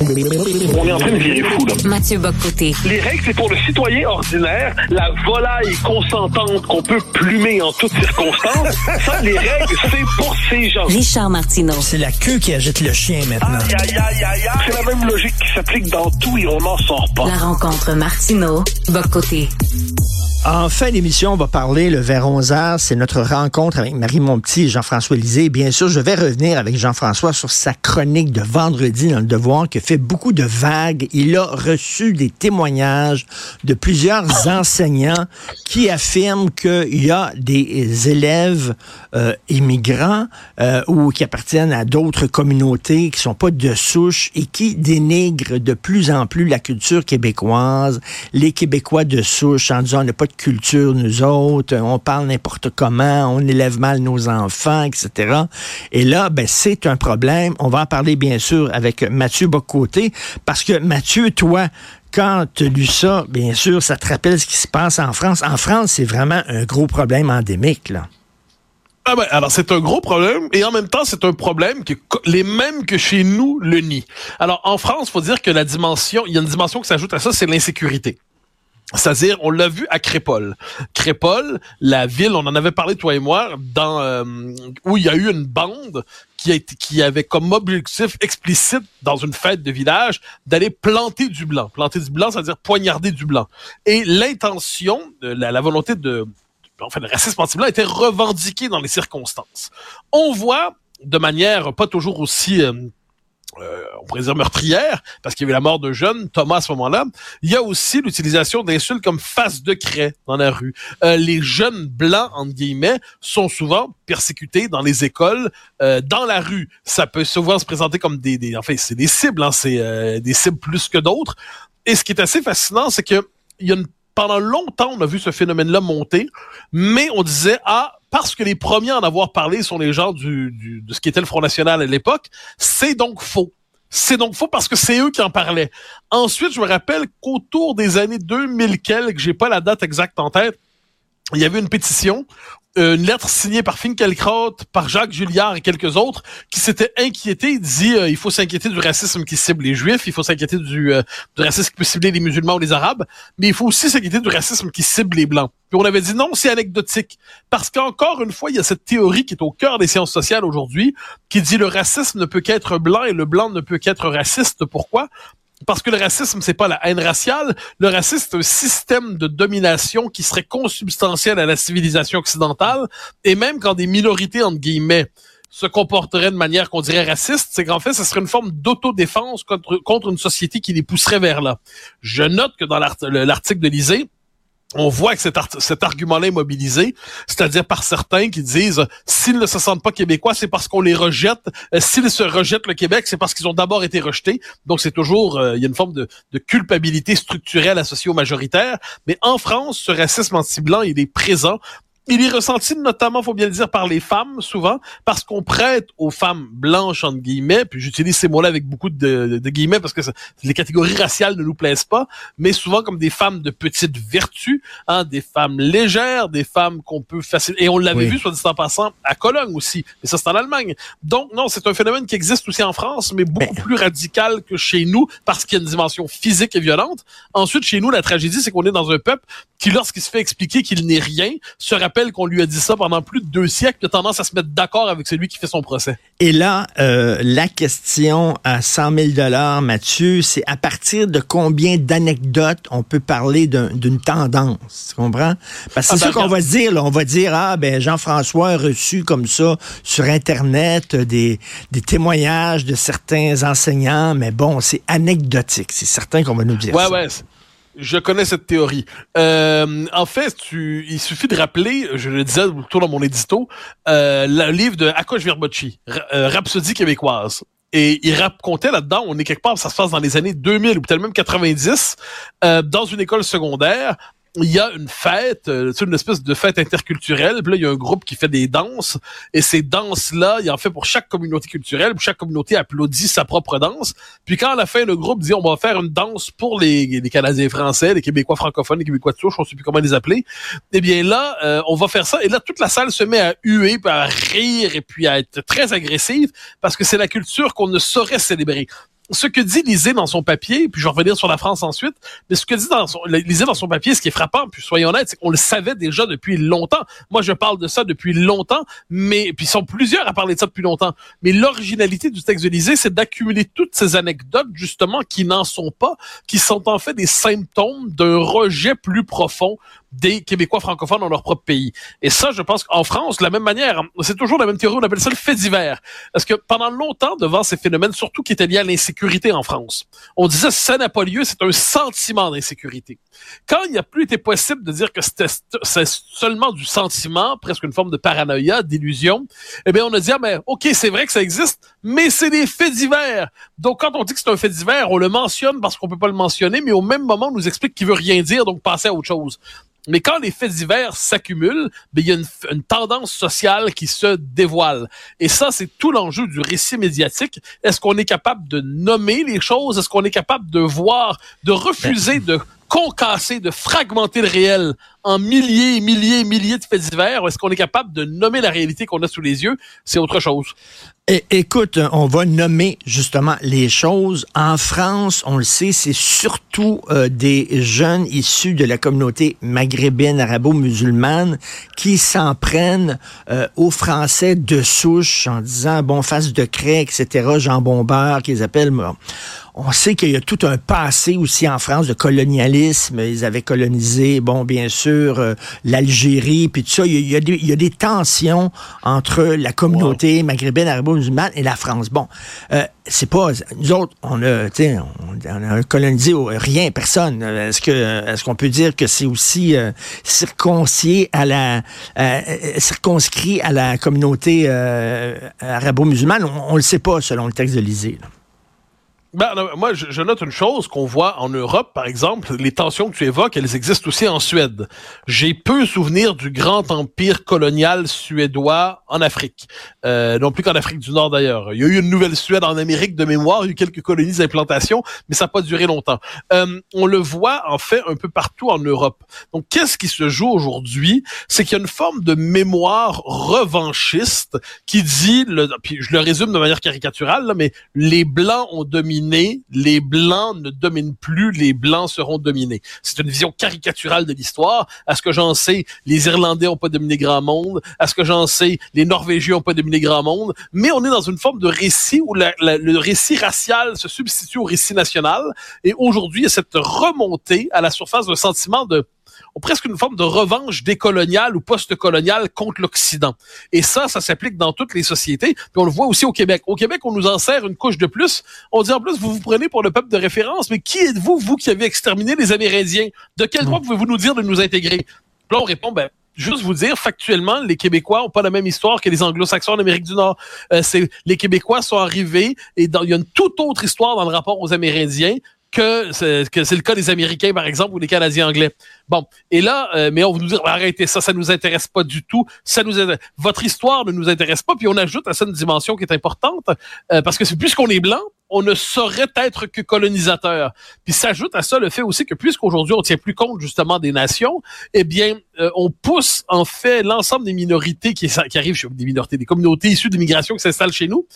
On est en train de virer fou, là. Mathieu Bocoté. Les règles, c'est pour le citoyen ordinaire, la volaille consentante qu'on peut plumer en toutes circonstances. Ça, les règles, c'est pour ces gens. Richard Martineau. C'est la queue qui agite le chien maintenant. Aïe, aïe, aïe, aïe, aïe. C'est la même logique qui s'applique dans tout et on n'en sort pas. La rencontre Martineau. Bocoté. En fin d'émission, on va parler le vers 11 heures. C'est notre rencontre avec Marie Monpetit et Jean-François Lisée. Bien sûr, je vais revenir avec Jean-François sur sa chronique de vendredi dans le Devoir fait beaucoup de vagues. Il a reçu des témoignages de plusieurs enseignants qui affirment qu'il y a des élèves euh, immigrants euh, ou qui appartiennent à d'autres communautés qui sont pas de souche et qui dénigrent de plus en plus la culture québécoise, les Québécois de souche en disant on n'a pas de culture nous autres, on parle n'importe comment, on élève mal nos enfants, etc. Et là, ben, c'est un problème. On va en parler bien sûr avec Mathieu Bocoté parce que Mathieu, toi, quand tu lu ça, bien sûr, ça te rappelle ce qui se passe en France. En France, c'est vraiment un gros problème endémique, là. Ah ben, alors c'est un gros problème et en même temps c'est un problème que les mêmes que chez nous le nient. Alors en France, faut dire que la dimension, il y a une dimension qui s'ajoute à ça, c'est l'insécurité. C'est-à-dire, on l'a vu à Crépole. Crépole, la ville, on en avait parlé toi et moi, dans euh, où il y a eu une bande qui, avait comme objectif explicite dans une fête de village d'aller planter du blanc. Planter du blanc, c'est-à-dire poignarder du blanc. Et l'intention, la, la volonté de enfin, le racisme anti-blanc était revendiqué dans les circonstances. On voit de manière pas toujours aussi euh, euh, on pourrait dire meurtrière, parce qu'il y avait la mort de jeunes, Thomas à ce moment-là. Il y a aussi l'utilisation d'insultes comme face de craie dans la rue. Euh, les jeunes blancs, entre guillemets, sont souvent persécutés dans les écoles, euh, dans la rue. Ça peut souvent se présenter comme des, des enfin, c'est des cibles, hein, c'est euh, des cibles plus que d'autres. Et ce qui est assez fascinant, c'est que il y a une pendant longtemps, on a vu ce phénomène-là monter, mais on disait, ah, parce que les premiers à en avoir parlé sont les gens de ce qui était le Front National à l'époque, c'est donc faux. C'est donc faux parce que c'est eux qui en parlaient. Ensuite, je me rappelle qu'autour des années 2000 quelques, j'ai pas la date exacte en tête, il y avait une pétition une lettre signée par Finkielkraut, par Jacques Julliard et quelques autres qui s'étaient inquiétés. Dit euh, il faut s'inquiéter du racisme qui cible les Juifs, il faut s'inquiéter du, euh, du racisme qui peut cibler les musulmans ou les Arabes, mais il faut aussi s'inquiéter du racisme qui cible les Blancs. Puis on avait dit non, c'est anecdotique. Parce qu'encore une fois, il y a cette théorie qui est au cœur des sciences sociales aujourd'hui, qui dit le racisme ne peut qu'être blanc et le blanc ne peut qu'être raciste. Pourquoi? Parce que le racisme, c'est pas la haine raciale. Le racisme, c'est un système de domination qui serait consubstantiel à la civilisation occidentale. Et même quand des minorités, entre guillemets, se comporteraient de manière qu'on dirait raciste, c'est qu'en fait, ce serait une forme d'autodéfense contre, contre une société qui les pousserait vers là. Je note que dans l'article de l'Isée, on voit que cet, argument-là est mobilisé, c'est-à-dire par certains qui disent s'ils ne se sentent pas québécois, c'est parce qu'on les rejette. Euh, s'ils se rejettent le Québec, c'est parce qu'ils ont d'abord été rejetés. Donc c'est toujours euh, il y a une forme de, de, culpabilité structurelle associée aux majoritaires. Mais en France, ce racisme anti-blanc, il est présent. Il est ressenti notamment, faut bien le dire, par les femmes souvent, parce qu'on prête aux femmes blanches entre guillemets, puis j'utilise ces mots-là avec beaucoup de, de, guillemets parce que les catégories raciales ne nous plaisent pas, mais souvent comme des femmes de petite vertu, hein, des femmes légères, des femmes qu'on peut facilement. Et on l'avait Oui. vu, soit dit en passant, à Cologne aussi, mais ça c'est en Allemagne. Donc non, c'est un phénomène qui existe aussi en France, mais beaucoup plus radical que chez nous parce qu'il y a une dimension physique et violente. Ensuite, chez nous, la tragédie, c'est qu'on est dans un peuple qui, lorsqu'il se fait expliquer qu'il n'est rien, se rappelle rappelle qu'on lui a dit ça pendant plus de deux siècles, il a tendance à se mettre d'accord avec celui qui fait son procès. Et là, euh, la question à 100 000 dollars, Mathieu, c'est à partir de combien d'anecdotes on peut parler d'un- d'une tendance, tu comprends? Parce que Ah, c'est ben, ça qu'on va se dire, là. on va dire, ah ben Jean-François a reçu comme ça sur Internet des, des témoignages de certains enseignants, mais bon, c'est anecdotique, c'est certain qu'on va nous dire Ouais, ça. ouais. Je connais cette théorie. Euh, en fait, tu, il suffit de rappeler, je le disais autour dans mon édito, euh, le livre de Akash Virbocci, Ra- euh, Rhapsodie québécoise. Et il racontait là-dedans, on est quelque part, ça se passe dans les années 2000 ou peut-être même 90, euh, dans une école secondaire, il y a une fête, euh, c'est une espèce de fête interculturelle. Puis là, il y a un groupe qui fait des danses. Et ces danses-là, il en fait pour chaque communauté culturelle. Chaque communauté applaudit sa propre danse. Puis quand à la fin, le groupe dit on va faire une danse pour les, les Canadiens français, les Québécois francophones, les Québécois de souche, on sait plus comment les appeler. Eh bien là, euh, on va faire ça. Et là, toute la salle se met à huer, puis à rire et puis à être très agressive parce que c'est la culture qu'on ne saurait célébrer ce que dit Lisée dans son papier, puis je vais revenir sur la France ensuite, mais ce que dit dans son, Lisée dans son papier, ce qui est frappant, puis soyons honnêtes, c'est qu'on le savait déjà depuis longtemps. Moi, je parle de ça depuis longtemps, mais puis ils sont plusieurs à parler de ça depuis longtemps. Mais l'originalité du texte de Lisée, c'est d'accumuler toutes ces anecdotes, justement, qui n'en sont pas, qui sont en fait des symptômes d'un rejet plus profond des Québécois francophones dans leur propre pays. Et ça, je pense qu'en France, de la même manière, c'est toujours la même théorie, on appelle ça le fait divers. Parce que pendant longtemps, devant ces phénomènes, surtout qui étaient liés à l'insécurité en France, on disait ça n'a pas lieu, c'est un sentiment d'insécurité. Quand il n'a plus été possible de dire que c'est seulement du sentiment, presque une forme de paranoïa, d'illusion, eh bien, on a dit, ah, mais OK, c'est vrai que ça existe, mais c'est des faits divers. Donc, quand on dit que c'est un fait divers, on le mentionne parce qu'on peut pas le mentionner, mais au même moment, on nous explique qu'il veut rien dire, donc passer à autre chose. Mais quand les faits divers s'accumulent, ben, il y a une, une, tendance sociale qui se dévoile. Et ça, c'est tout l'enjeu du récit médiatique. Est-ce qu'on est capable de nommer les choses? Est-ce qu'on est capable de voir, de refuser de concasser, de fragmenter le réel en milliers et milliers et milliers de faits divers? Est-ce qu'on est capable de nommer la réalité qu'on a sous les yeux? C'est autre chose. Et, écoute, on va nommer justement les choses. En France, on le sait, c'est surtout euh, des jeunes issus de la communauté maghrébine arabo-musulmane qui s'en prennent euh, aux Français de souche en disant bon face de craie, etc., jambon beurre, qu'ils appellent. On sait qu'il y a tout un passé aussi en France de colonialisme. Ils avaient colonisé, bon, bien sûr, euh, l'Algérie, puis tout ça. Il y, a, il, y a des, il y, a, des, tensions entre la communauté wow. maghrébine arabo-musulmane et la France. Bon, euh, c'est pas nous autres, on a, on, on a colonisé rien, personne. Est-ce que, est-ce qu'on peut dire que c'est aussi euh, circoncié à la, euh, circonscrit à la communauté euh, arabo-musulmane? On, on le sait pas selon le texte de l'Élysée. Ben, non, moi, je, je, note une chose qu'on voit en Europe, par exemple, les tensions que tu évoques, elles existent aussi en Suède. J'ai peu souvenir du grand empire colonial suédois en Afrique, euh, non plus qu'en Afrique du Nord d'ailleurs. Il y a eu une nouvelle Suède en Amérique de mémoire, il y a eu quelques colonies d'implantation, mais ça n'a pas duré longtemps. Euh, on le voit en fait un peu partout en Europe. Donc, qu'est-ce qui se joue aujourd'hui? C'est qu'il y a une forme de mémoire revanchiste qui dit, le, puis je le résume de manière caricaturale, là, mais les blancs ont dominé les blancs ne dominent plus, les blancs seront dominés. C'est une vision caricaturale de l'histoire. À ce que j'en sais, les Irlandais ont pas dominé grand monde. À ce que j'en sais, les Norvégiens ont pas dominé grand monde. Mais on est dans une forme de récit où le récit racial se substitue au récit national. Et aujourd'hui, il y a cette remontée à la surface d'un sentiment de ont presque une forme de revanche décoloniale ou post-coloniale contre l'Occident. Et ça, ça s'applique dans toutes les sociétés. Puis on le voit aussi au Québec. Au Québec, on nous en sert une couche de plus. On dit en plus, vous vous prenez pour le peuple de référence, mais qui êtes-vous, vous qui avez exterminé les Amérindiens? De quel droit pouvez-vous nous dire de nous intégrer? Là, on répond, ben, juste vous dire, factuellement, les Québécois ont pas la même histoire que les Anglo-Saxons en Amérique du Nord. Euh, c'est les Québécois sont arrivés et dans, il y a une toute autre histoire dans le rapport aux Amérindiens que c'est, que c'est le cas des Américains, par exemple, ou des Canadiens anglais. Bon, et là, euh, mais on va nous dire, arrêtez ça, ça nous intéresse pas du tout. Ça nous votre histoire ne nous intéresse pas. Puis on ajoute à ça une dimension qui est importante, euh, parce que c'est puisqu'on est blanc, on ne saurait être que colonisateur. Puis s'ajoute à ça le fait aussi que puisqu'aujourd'hui on tient plus compte justement des nations, eh bien euh, on pousse en fait l'ensemble des minorités qui, qui arrivent, des minorités, des communautés issues d'immigration qui s'installent chez nous,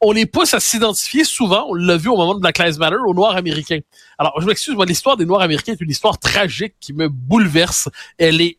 on les pousse à s'identifier souvent, on l'a vu au moment de Black Lives Matter, aux Noirs américains. Alors je m'excuse, moi l'histoire des Noirs américains est une histoire tragique qui me bouleverse. Elle est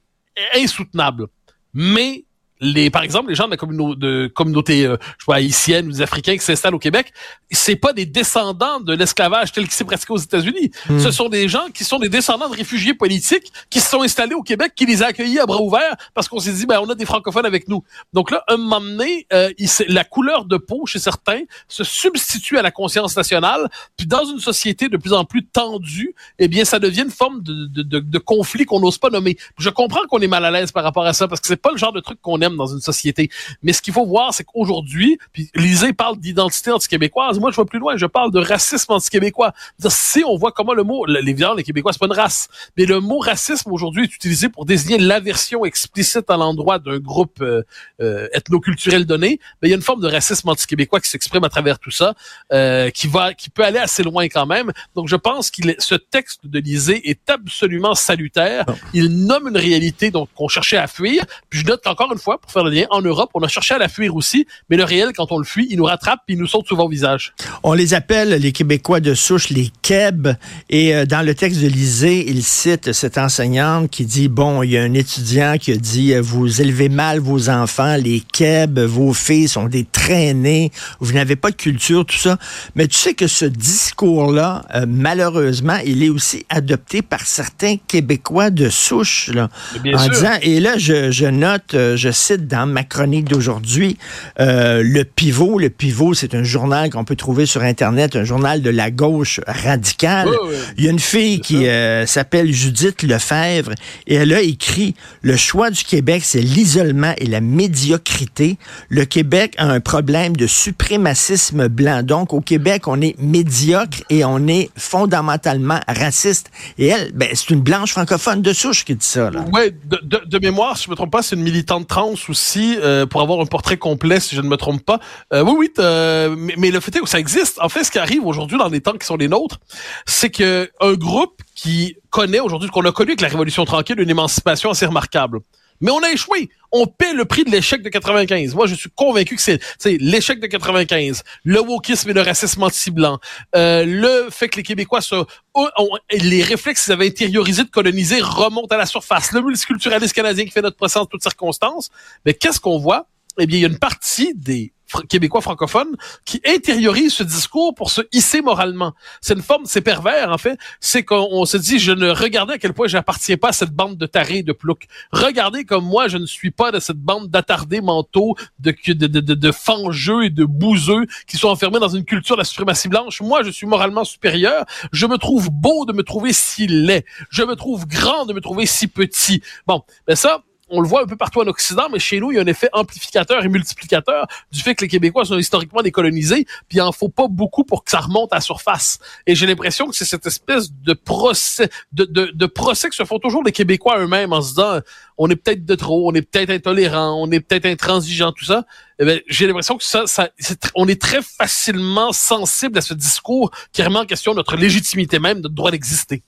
insoutenable. Mais les, par exemple, les gens de la communauté, de communauté euh, je vois, haïtienne ou des Africains qui s'installent au Québec, c'est pas des descendants de l'esclavage tel qu'il s'est pratiqué aux États-Unis. Hmm. Ce sont des gens qui sont des descendants de réfugiés politiques qui se sont installés au Québec, qui les a accueillis à bras ouverts parce qu'on s'est dit, ben, on a des francophones avec nous. Donc là, un moment donné, euh, il la couleur de peau chez certains se substitue à la conscience nationale. Puis dans une société de plus en plus tendue, eh bien, ça devient une forme de, de, de, de conflit qu'on n'ose pas nommer. Je comprends qu'on est mal à l'aise par rapport à ça parce que c'est pas le genre de truc qu'on aime dans une société. Mais ce qu'il faut voir, c'est qu'aujourd'hui, puis Lisée parle d'identité anti-québécoise. Moi, je vais plus loin. Je parle de racisme anti-québécois. Si on voit comment le mot, les viandes, les Québécois, c'est pas une race. Mais le mot racisme aujourd'hui est utilisé pour désigner l'aversion explicite à l'endroit d'un groupe euh, euh, ethnoculturel donné. Mais il y a une forme de racisme anti-québécois qui s'exprime à travers tout ça, euh, qui va, qui peut aller assez loin quand même. Donc, je pense qu'il ce texte de Lisée est absolument salutaire. Il nomme une réalité donc qu'on cherchait à fuir. Puis je note qu'encore une fois, pour faire le lien, en Europe, on a cherché à la fuir aussi, mais le réel, quand on le fuit, il nous rattrape puis il nous saute souvent au visage. On les appelle les Québécois de souche, les Keb. Et euh, dans le texte de Lisée, il cite cette enseignante qui dit, bon, il y a un étudiant qui a dit, euh, vous élevez mal vos enfants, les Keb, vos filles sont des traînées, vous n'avez pas de culture, tout ça. Mais tu sais que ce discours-là, euh, malheureusement, il est aussi adopté par certains Québécois de souche. Là, Bien en sûr. disant, et là, je, je note, je cite dans ma chronique d'aujourd'hui, euh, le pivot. Le pivot, c'est un journal qu'on peut trouver sur Internet, un journal de la gauche radicale. Il y a une fille qui euh, s'appelle Judith Lefebvre et elle a écrit Le choix du Québec, c'est l'isolement et la médiocrité. Le Québec a un problème de suprémacisme blanc. Donc, au Québec, on est médiocre et on est fondamentalement raciste. Et elle, ben, c'est une blanche francophone de souche qui dit ça. Là. Ouais, de, de, de mémoire, si je me trompe pas, c'est une militante trans aussi, euh, pour avoir un portrait complet, si je ne me trompe pas. Euh, oui, oui, mais le fait est que ça existe. En fait, ce qui arrive aujourd'hui dans les temps qui sont les nôtres, c'est que un groupe qui connaît aujourd'hui, qu'on a connu avec la Révolution tranquille, une émancipation assez remarquable. Mais on a échoué. On paie le prix de l'échec de 95. Moi, je suis convaincu que c'est l'échec de 95, le wokisme et le racisme anti-blanc, euh, le fait que les Québécois ont- les réflexes qu'ils avaient intériorisés de coloniser remontent à la surface. Le multiculturalisme canadien qui fait notre procès en toutes circonstances. Mais qu'est-ce qu'on voit? Eh bien, il y a une partie des Québécois francophones qui intériorisent ce discours pour se hisser moralement. C'est une forme, c'est pervers en fait. C'est qu'on on se dit, je ne regardez à quel point j'appartiens pas à cette bande de tarés de ploucs. Regardez comme moi, je ne suis pas de cette bande d'attardés mentaux, de, de, de, de, de fangeux et de bouseux qui sont enfermés dans une culture de la suprématie blanche. Moi, je suis moralement supérieur. Je me trouve beau de me trouver si laid. Je me trouve grand de me trouver si petit. Bon, mais ça, on le voit un peu partout en Occident, mais chez nous, il y a un effet amplificateur et multiplicateur du fait que les Québécois sont historiquement décolonisés, puis il en faut pas beaucoup pour que ça remonte à la surface. Et j'ai l'impression que c'est cette espèce de procès, de, de, de procès que se font toujours les Québécois eux-mêmes en se disant, on est peut-être de trop, on est peut-être intolérant, on est peut-être intransigeant, tout ça. Eh j'ai l'impression que ça, ça on est très facilement sensible à ce discours qui remet en question notre légitimité même, notre droit d'exister.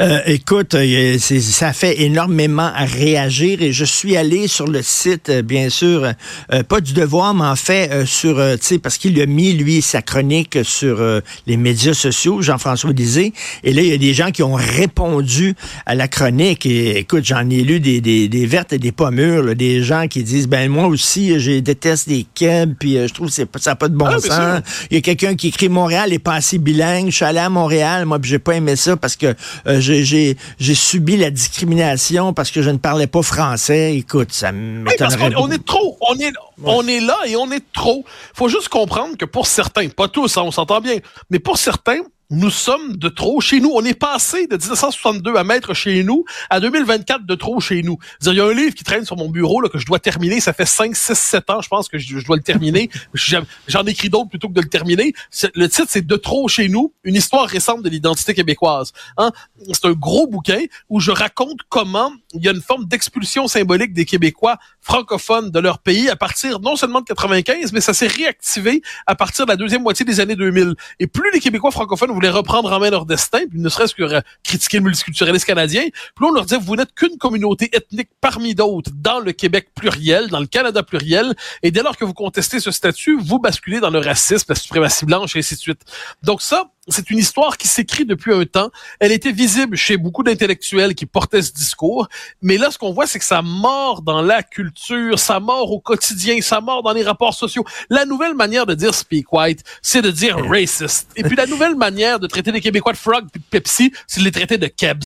Euh, écoute, euh, ça fait énormément à réagir et je suis allé sur le site, euh, bien sûr, euh, pas du devoir, mais en fait, euh, sur, tu sais, parce qu'il a mis, lui, sa chronique sur les médias sociaux, Jean-François Lisée, et là, il y a des gens qui ont répondu à la chronique et écoute, j'en ai lu des, des, des vertes et des pas mûres, là, des gens qui disent, ben moi aussi, je déteste les kebs, puis je trouve que ça n'a pas de bon Ah, sens. Il y a quelqu'un qui écrit Montréal est pas assez bilingue. Je suis allé à Montréal, moi, puis j'ai pas aimé ça parce que euh, j'ai- subi la discrimination parce que je ne parlais pas français. Écoute, ça Oui, m'étonnerait. qu'on on est trop. On est, on est là et on est trop. faut juste comprendre que pour certains, pas tous, hein, on s'entend bien, mais pour certains, nous sommes de trop chez nous. On est passé de 1962 à mettre chez nous à 2024 de trop chez nous. Il y a un livre qui traîne sur mon bureau là, que je dois terminer. Ça fait 5, 6, 7 ans, je pense, que je, dois le terminer. J'en écris d'autres plutôt que de le terminer. Le titre, c'est De trop chez nous, une histoire récente de l'identité québécoise. Hein? C'est un gros bouquin où je raconte comment il y a une forme d'expulsion symbolique des Québécois francophones de leur pays à partir non seulement de 95, mais ça s'est réactivé à partir de la deuxième moitié des années 2000. Et plus les Québécois francophones voulaient reprendre en main leur destin, puis ne serait-ce que critiquer le multiculturalisme canadien, plus on leur disait, vous n'êtes qu'une communauté ethnique parmi d'autres dans le Québec pluriel, dans le Canada pluriel, et dès lors que vous contestez ce statut, vous basculez dans le racisme, la suprématie blanche, et ainsi de suite. Donc ça, c'est une histoire qui s'écrit depuis un temps. Elle était visible chez beaucoup d'intellectuels qui portaient ce discours. Mais là, ce qu'on voit, c'est que ça mord dans la culture, ça mord au quotidien, ça mord dans les rapports sociaux. La nouvelle manière de dire speak white, c'est de dire racist. Et puis la nouvelle manière de traiter les Québécois de frog puis de Pepsi, c'est de les traiter de kebs.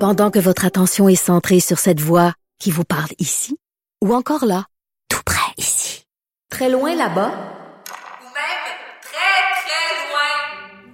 Pendant que votre attention est centrée sur cette voix qui vous parle ici, ou encore là, tout près ici, très loin là-bas, Ou même très, très loin.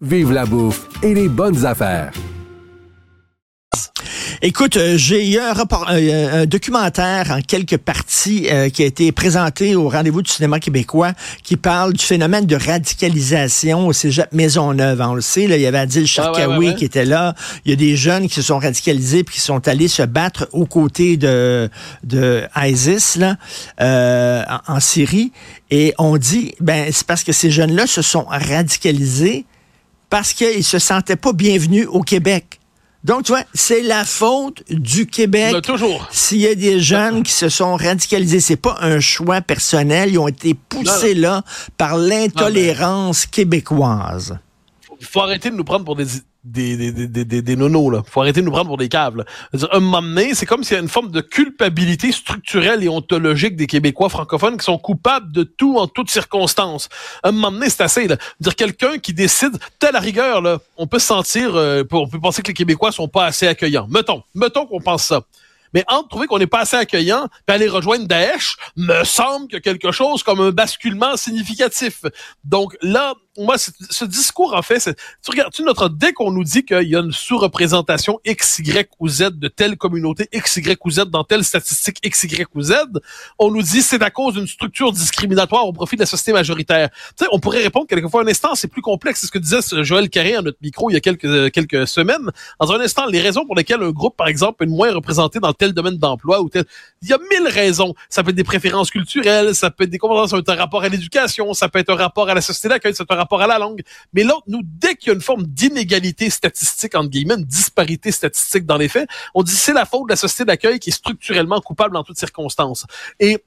vive la bouffe et les bonnes affaires. Écoute, euh, j'ai eu un, rapport, euh, un documentaire en quelques parties euh, qui a été présenté au rendez-vous du cinéma québécois qui parle du phénomène de radicalisation au cégep Maisonneuve. On le sait, là, il y avait Adil Sharkawi Ah ouais, ouais, ouais. qui était là. Il y a des jeunes qui se sont radicalisés puis qui sont allés se battre aux côtés de, de ISIS là, euh, en, en Syrie. Et on dit, ben c'est parce que ces jeunes-là se sont radicalisés parce qu'ils se sentaient pas bienvenus au Québec. Donc, tu vois, c'est la faute du Québec. Là, toujours. S'il y a des jeunes qui se sont radicalisés, c'est pas un choix personnel, ils ont été poussés là par l'intolérance québécoise. faut, faut arrêter de nous prendre pour des des des des des, des, nonos là. Faut arrêter de nous prendre pour des caves. Là. Un moment c'est comme s'il y a une forme de culpabilité structurelle et ontologique des Québécois francophones qui sont coupables de tout en toutes circonstances. Un moment c'est assez. Là. Dire quelqu'un qui décide, telle la rigueur là, on peut se sentir, euh, on peut penser que les Québécois sont pas assez accueillants. Mettons, mettons qu'on pense ça. Mais entre trouver qu'on n'est pas assez accueillant puis aller rejoindre Daesh, me semble a quelque chose comme un basculement significatif. Donc là, moi, ce discours, en fait, tu regardes, tu notre, dès qu'on nous dit qu'il y a une sous-représentation X, Y ou Z de telle communauté, X, Y ou Z dans telle statistique X, Y ou Z, on nous dit c'est à cause d'une structure discriminatoire au profit de la société majoritaire. Tu sais, on pourrait répondre quelquefois un instant, c'est plus complexe. C'est ce que disait Joël Carré à notre micro il y a quelques, euh, quelques semaines. Dans un instant, les raisons pour lesquelles un groupe, par exemple, être moins représenté dans tel domaine d'emploi ou tel, il y a mille raisons. Ça peut être des préférences culturelles, ça peut être des compétences, ça peut être un rapport à l'éducation, ça peut être un rapport à la société d'accueil, ça peut être rapport à la langue. Mais là, nous, dès qu'il y a une forme d'inégalité statistique, entre guillemets, une disparité statistique dans les faits, on dit c'est la faute de la société d'accueil qui est structurellement coupable en toutes circonstances. Et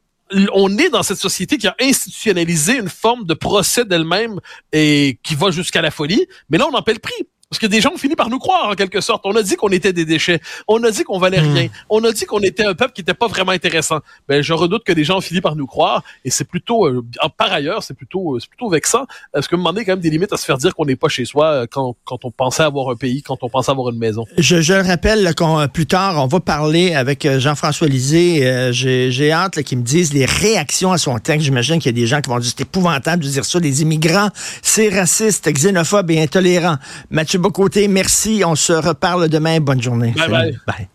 on est dans cette société qui a institutionnalisé une forme de procès d'elle-même et qui va jusqu'à la folie, mais là on en paie le prix. Parce que des gens ont fini par nous croire, en quelque sorte. On a dit qu'on était des déchets. On a dit qu'on valait rien. On a dit qu'on était un peuple qui n'était pas vraiment intéressant. Ben, je redoute que des gens ont fini par nous croire. Et c'est plutôt, euh, par ailleurs, c'est plutôt, euh, c'est plutôt vexant. Parce que, a quand même des limites à se faire dire qu'on n'est pas chez soi euh, quand, quand on pensait avoir un pays, quand on pensait avoir une maison. Je, je rappelle qu'on plus tard, on va parler avec Jean-François Lisée. Euh, J'ai j'ai hâte qu'ils me disent les réactions à son texte. J'imagine qu'il y a des gens qui vont dire c'est épouvantable de dire ça. Les immigrants, c'est raciste, xénophobe et intolérant. Mathieu Bocoté, merci. On se reparle demain. Bonne journée. Bye Salut. bye. bye.